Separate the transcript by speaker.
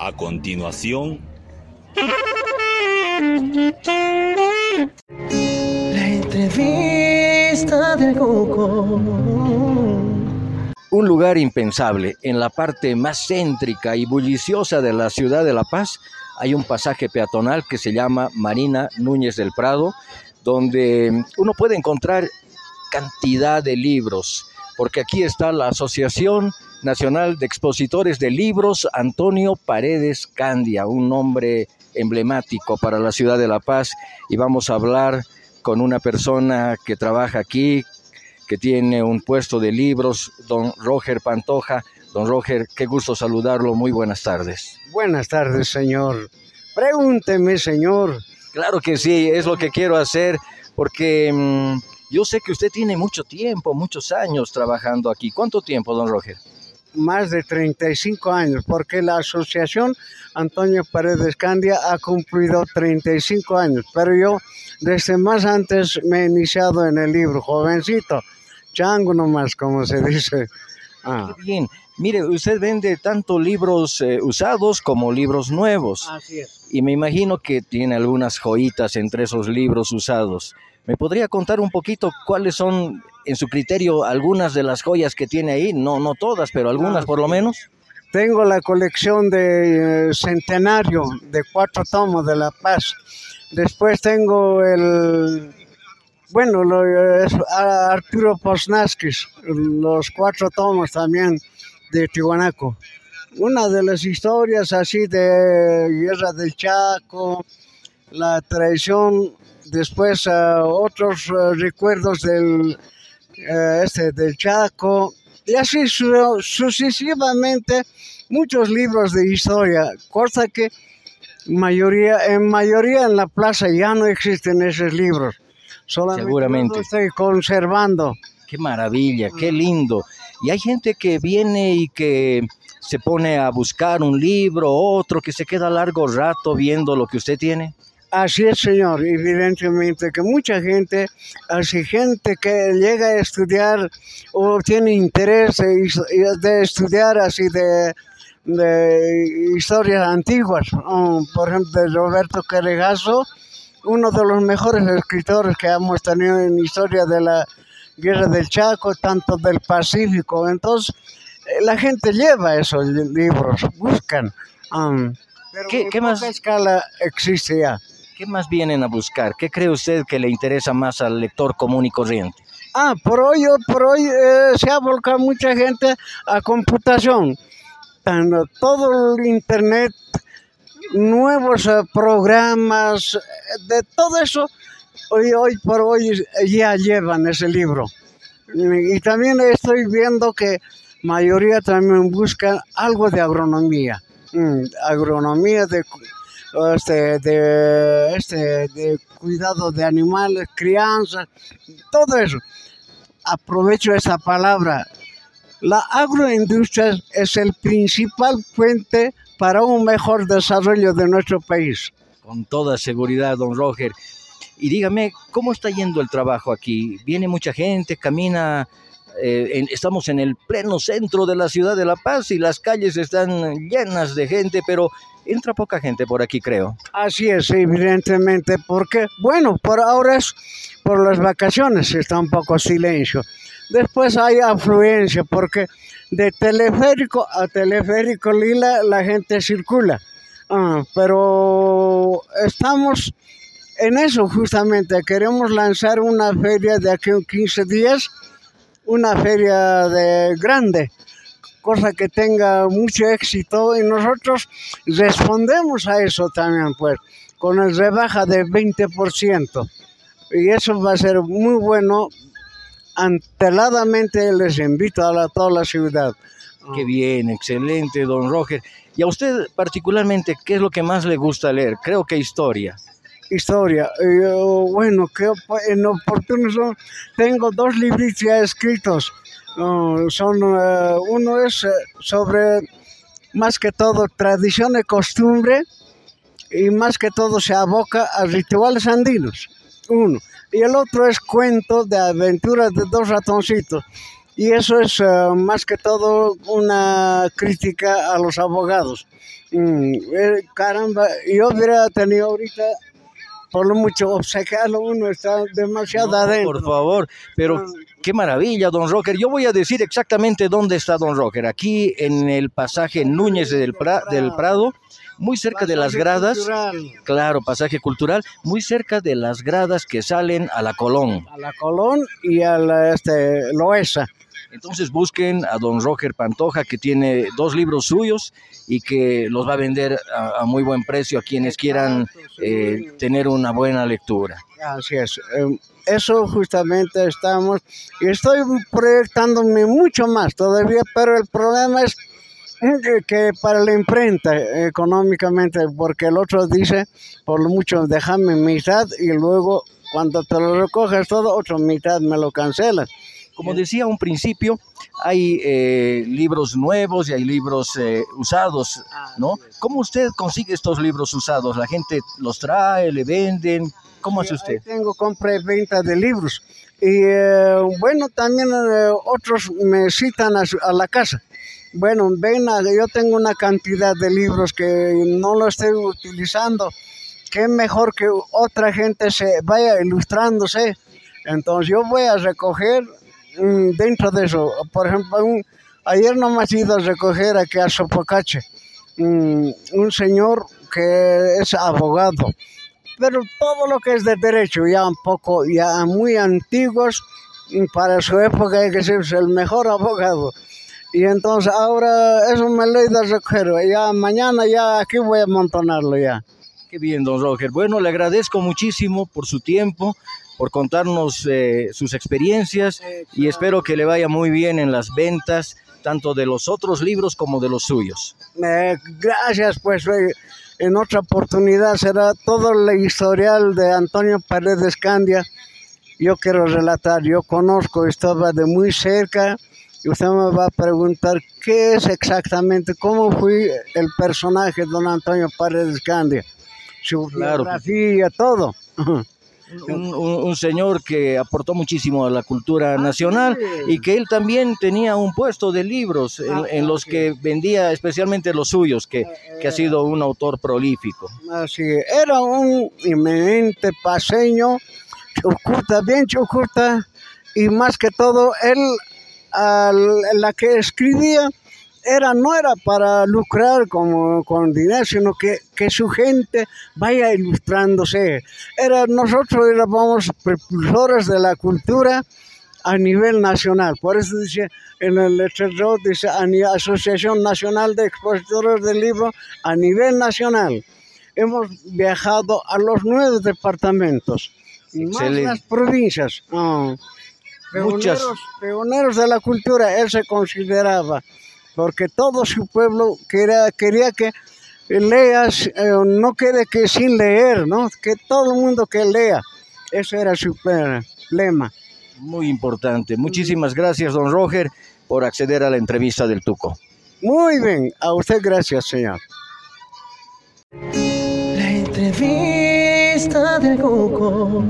Speaker 1: A continuación,
Speaker 2: La entrevista del Coco.
Speaker 3: Un lugar impensable, en la parte más céntrica y bulliciosa de la ciudad de La Paz, hay un pasaje peatonal que se llama Marina Núñez del Prado, donde uno puede encontrar cantidad de libros, porque aquí está la Asociación Nacional de Expositores de Libros Antonio Paredes Candia, un nombre emblemático para la ciudad de La Paz, y vamos a hablar con una persona que trabaja aquí, que tiene un puesto de libros, don Roger Pantoja. Don Roger, qué gusto saludarlo, muy buenas tardes.
Speaker 4: Buenas tardes, señor. Pregúnteme, señor.
Speaker 3: Claro que sí, es lo que quiero hacer, porque mm, yo sé que usted tiene mucho tiempo, muchos años trabajando aquí. ¿Cuánto tiempo, don Roger?
Speaker 4: Más de 35 años, porque la asociación Antonio Paredes Candia ha cumplido 35 años, pero yo desde más antes me he iniciado en el libro, jovencito, chango nomás, como se dice. Ah,
Speaker 3: bien. Mire, usted vende tanto libros eh, usados como libros nuevos.
Speaker 4: así es.
Speaker 3: Y me imagino que tiene algunas joyitas entre esos libros usados. ¿Me podría contar un poquito cuáles son, en su criterio, algunas de las joyas que tiene ahí? No, no todas, pero algunas por lo menos.
Speaker 4: Tengo la colección de eh, Centenario de cuatro tomos de La Paz. Después tengo el, bueno, lo, es a- Arturo Posnaskis, los cuatro tomos también de Tihuanaco. Una de las historias así de Guerra del Chaco, la traición, después ah, otros ah, recuerdos del, eh, este, del Chaco, y así su- sucesivamente muchos libros de historia, cosa que mayoría, en mayoría en la plaza ya no existen esos libros. Solamente
Speaker 3: Seguramente.
Speaker 4: los estoy conservando.
Speaker 3: Qué maravilla, qué lindo. Y hay gente que viene y que se pone a buscar un libro, otro, que se queda largo rato viendo lo que usted tiene.
Speaker 4: Así es, señor, evidentemente que mucha gente, así gente que llega a estudiar o tiene interés de, estudiar así de, de historias antiguas, por ejemplo, de Roberto Carregazo, uno de los mejores escritores que hemos tenido en historia de la guerra del Chaco, tanto del Pacífico. Entonces, eh, la gente lleva esos li- libros, buscan. um, pero
Speaker 3: ¿Qué- qué más?
Speaker 4: escala existe ya.
Speaker 3: ¿Qué más vienen a buscar? ¿Qué cree usted que le interesa más al lector común y corriente?
Speaker 4: Ah, por hoy, por hoy eh, se ha volcado mucha gente a computación. Tan- todo el internet, nuevos eh, programas, eh, de todo eso, hoy, hoy por hoy ya llevan ese libro. Y también estoy viendo que mayoría también buscan algo de agronomía. Mm, agronomía de, este, de, este, de cuidado de animales, crianza, todo eso aprovecho esa palabra. La agroindustria es el principal puente para un mejor desarrollo de nuestro país.
Speaker 3: Con toda seguridad, don Roger. Y dígame, ¿cómo está yendo el trabajo aquí? ¿Viene mucha gente? ¿Camina? eh, estamos en el pleno centro de la ciudad de La Paz y las calles están llenas de gente, pero entra poca gente por aquí, creo.
Speaker 4: Así es, evidentemente, porque, bueno, por ahora es por las vacaciones, está un poco silencio. Después hay afluencia, porque de teleférico a teleférico Lila la gente circula. Ah, pero estamos en eso justamente, queremos lanzar una feria de aquí a 15 días, una feria de grande, cosa que tenga mucho éxito y nosotros respondemos a eso también, pues, con el rebaja de 20%. Y eso va a ser muy bueno. Anteladamente les invito a la, toda la ciudad.
Speaker 3: Qué bien, excelente, don Roger. Y a usted particularmente, ¿qué es lo que más le gusta leer? Creo que historia.
Speaker 4: Historia. Y, oh, bueno, op- en oportuno son- tengo dos libritos ya escritos. Son, eh, uno es eh, sobre, más que todo, tradición y costumbre, y más que todo se aboca a rituales andinos. Uno. Y el otro es cuento de aventuras de dos ratoncitos. Y eso es eh, más que todo una crítica a los abogados. Mm, caramba, yo hubiera tenido ahorita por lo mucho obsequiarlo uno está demasiado adentro.
Speaker 3: Por favor, pero qué maravilla, don Rocker. Yo voy a decir exactamente dónde está don Rocker. Aquí en el pasaje Núñez del, del Prado, muy cerca de las gradas. Claro, pasaje cultural, muy cerca de las gradas que salen a la Colón.
Speaker 4: A la Colón y a la este, Loesa.
Speaker 3: Entonces busquen a don Roger Pantoja, que tiene dos libros suyos y que los va a vender a, muy buen precio a quienes quieran eh, tener una buena lectura.
Speaker 4: Así es. Em, eso justamente estamos, y estoy proyectándome mucho más todavía, pero el problema es que para la imprenta económicamente, porque el otro dice, por lo mucho, déjame mitad y luego cuando te lo recoges todo, otra mitad me lo cancelas.
Speaker 3: Como decía un principio, hay eh, libros nuevos y hay libros eh, usados, ¿no? ¿Cómo usted consigue estos libros usados? ¿La gente los trae, le venden? ¿Cómo hace usted?
Speaker 4: tengo compra y venta de libros. Y eh, bueno, también otros me citan a, la casa. Bueno, ven, yo tengo una cantidad de libros que no lo estoy utilizando. Qué mejor que otra gente se vaya ilustrándose. Entonces yo voy a recoger dentro de eso, por ejemplo, ayer nomás he ido a recoger aquí a Sopocache, mm, un señor que es abogado, pero todo lo que es de derecho, ya un poco, ya muy antiguos, mm, para su época hay que ser el mejor abogado. Y entonces ahora eso me lo he ido a recoger, ya mañana ya aquí voy a amontonarlo ya.
Speaker 3: Qué bien, don Roger. Bueno, le agradezco muchísimo por su tiempo, por contarnos eh, sus experiencias y espero que le vaya muy bien en las ventas, tanto de los otros libros como de los suyos.
Speaker 4: Eh, gracias, pues eh, en otra oportunidad será todo el historial de Antonio Paredes Candia. Yo quiero relatar, yo conozco, estaba de muy cerca y usted me va a preguntar qué es exactamente, cómo fui el personaje de don Antonio Paredes Candia, su claro. biografía, todo.
Speaker 3: un, señor que aportó muchísimo a la cultura ah, nacional y que él también tenía un puesto de libros en, ah, los que vendía especialmente los suyos, que, que, ha sido un autor prolífico.
Speaker 4: Así, era un eminente paseño, chucuta, bien chucuta, y más que todo, él, la que escribía, era, no era para lucrar como, con dinero, sino que, que su gente vaya ilustrándose. Era, nosotros éramos propulsores de la cultura a nivel nacional. Por eso dice en el letrero, dice Asociación Nacional de Expositores del Libro a nivel nacional. Hemos viajado a los nueve departamentos y más las provincias. Muchas. Pioneros de la cultura, él se consideraba porque todo su pueblo quería, que leas, eh, no quede que sin leer, ¿no? Que todo el mundo que lea. Ese era su eh, lema.
Speaker 3: Muy importante. Muchísimas gracias, don Roger, por acceder a la entrevista del Tuco.
Speaker 4: Muy bien, a usted gracias, señor.
Speaker 2: La entrevista del Tuco.